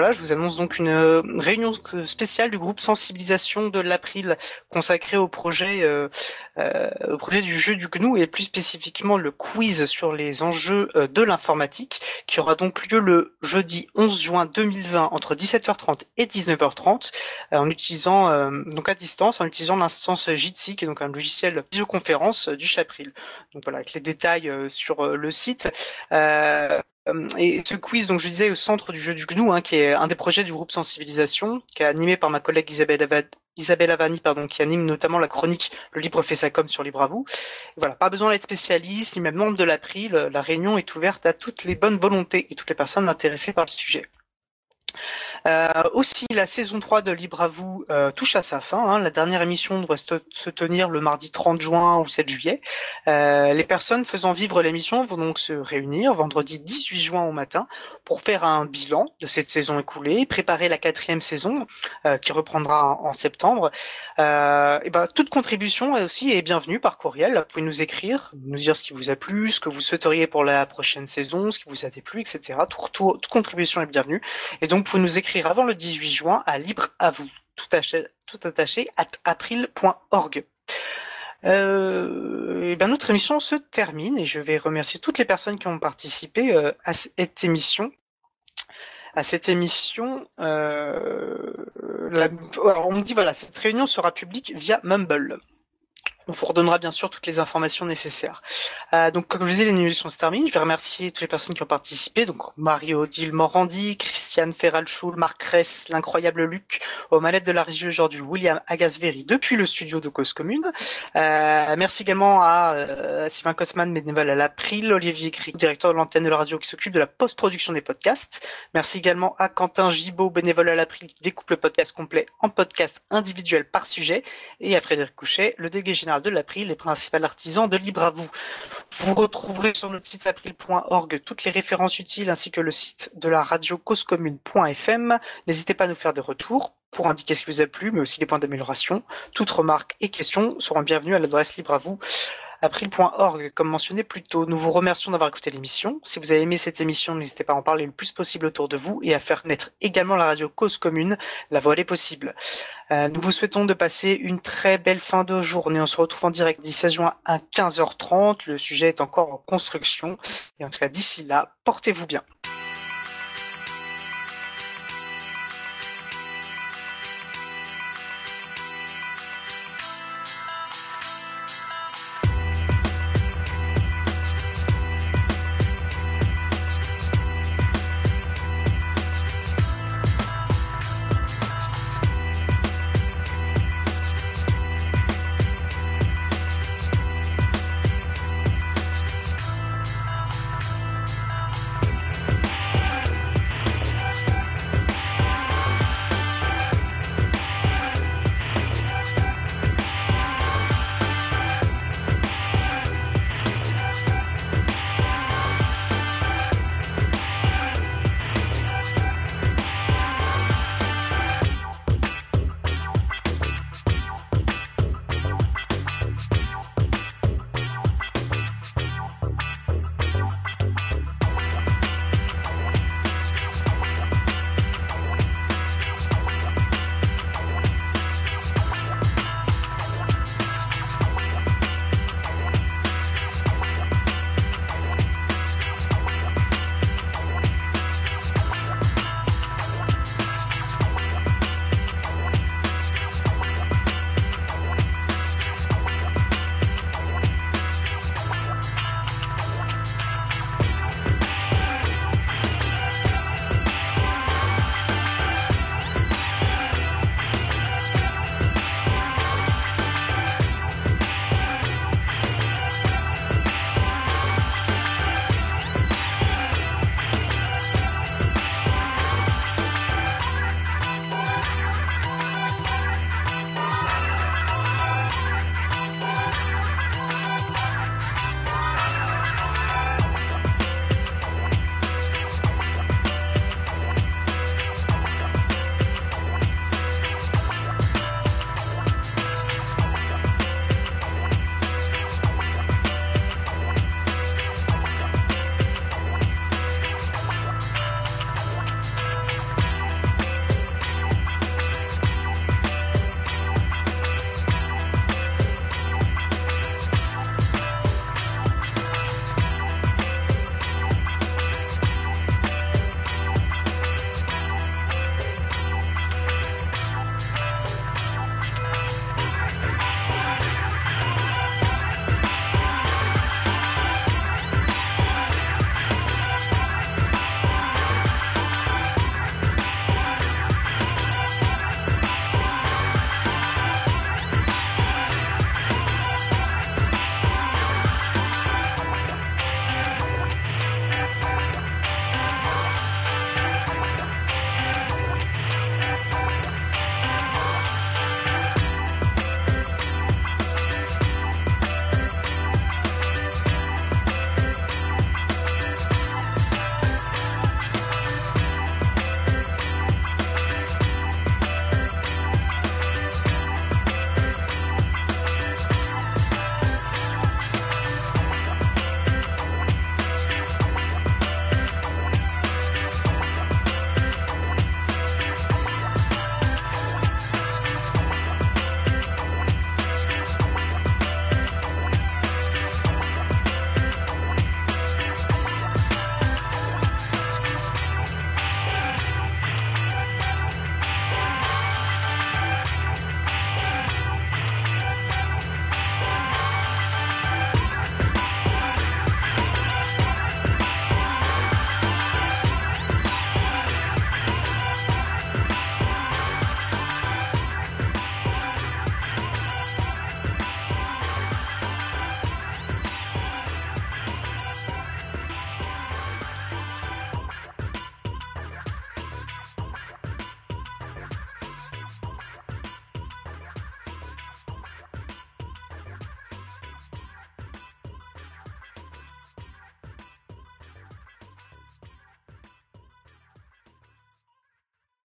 Voilà, je vous annonce donc une euh, réunion spéciale du groupe sensibilisation de l'April consacrée au projet, euh, euh, au projet du jeu du GNU et plus spécifiquement le quiz sur les enjeux de l'informatique qui aura donc lieu le jeudi 11 juin 2020 entre 17h30 et 19h30 en utilisant donc à distance en utilisant l'instance Jitsi qui est donc un logiciel visioconférence du Chapril. Donc voilà, avec les détails sur le site. Euh, et ce quiz, donc je disais, au centre du jeu du GNU, hein, qui est un des projets du groupe Sensibilisation, qui est animé par ma collègue Isabelle, Avani, pardon, qui anime notamment la chronique Le Libre fait sa com sur Libre à vous. voilà, pas besoin d'être spécialiste, ni même membre de l'April. La réunion est ouverte à toutes les bonnes volontés et toutes les personnes intéressées par le sujet. Euh, aussi, la saison 3 de Libre à vous euh, touche à sa fin. Hein. La dernière émission doit se tenir le mardi 30 juin ou 7 juillet. Euh, les personnes faisant vivre l'émission vont donc se réunir vendredi 18 juin au matin pour faire un bilan de cette saison écoulée, préparer la quatrième saison qui reprendra en, septembre. et ben, toute contribution aussi est bienvenue par courriel. Vous pouvez nous écrire, nous dire ce qui vous a plu, ce que vous souhaiteriez pour la prochaine saison, ce qui vous a déplu, etc. toute contribution est bienvenue. Et donc, pouvez nous écrire avant le 18 juin à Libre à vous, tout tout attaché at april.org. Euh, et bien notre émission se termine et je vais remercier toutes les personnes qui ont participé euh, à cette émission. À cette émission, euh, on me dit voilà, cette réunion sera publique via Mumble. On vous redonnera bien sûr toutes les informations nécessaires. Donc comme je disais, l'émission se termine. Je vais remercier toutes les personnes qui ont participé. Donc Marie-Odile Morandi, Christiane Ferralchoul, Marc Ress, l'incroyable Luc, aux manettes de la régie aujourd'hui, William Agasveri depuis le studio de Cause Commune. Euh, merci également à euh, Sylvain Kosman, bénévole à l'April, Olivier Cric, directeur de l'antenne de la radio qui s'occupe de la post-production des podcasts. Merci également à Quentin Gibaud, bénévole à l'April qui découpe le podcast complet en podcast individuel par sujet. Et à Frédéric Couchet, le délégué général de l'April, les principaux artisans de Libre à vous. Vous retrouverez sur le site april.org toutes les références utiles ainsi que le site de la radio N'hésitez pas à nous faire des retours pour indiquer ce qui vous a plu, mais aussi des points d'amélioration. Toutes remarques et questions seront bienvenues à l'adresse libre à vous April.org, comme mentionné plus tôt. Nous vous remercions d'avoir écouté l'émission. Si vous avez aimé cette émission, n'hésitez pas à en parler le plus possible autour de vous et à faire naître également la radio Cause Commune. La voie est possible. Euh, nous vous souhaitons de passer une très belle fin de journée. On se retrouve en direct 16 juin à 15h30. Le sujet est encore en construction. Et en tout cas, d'ici là, portez-vous bien.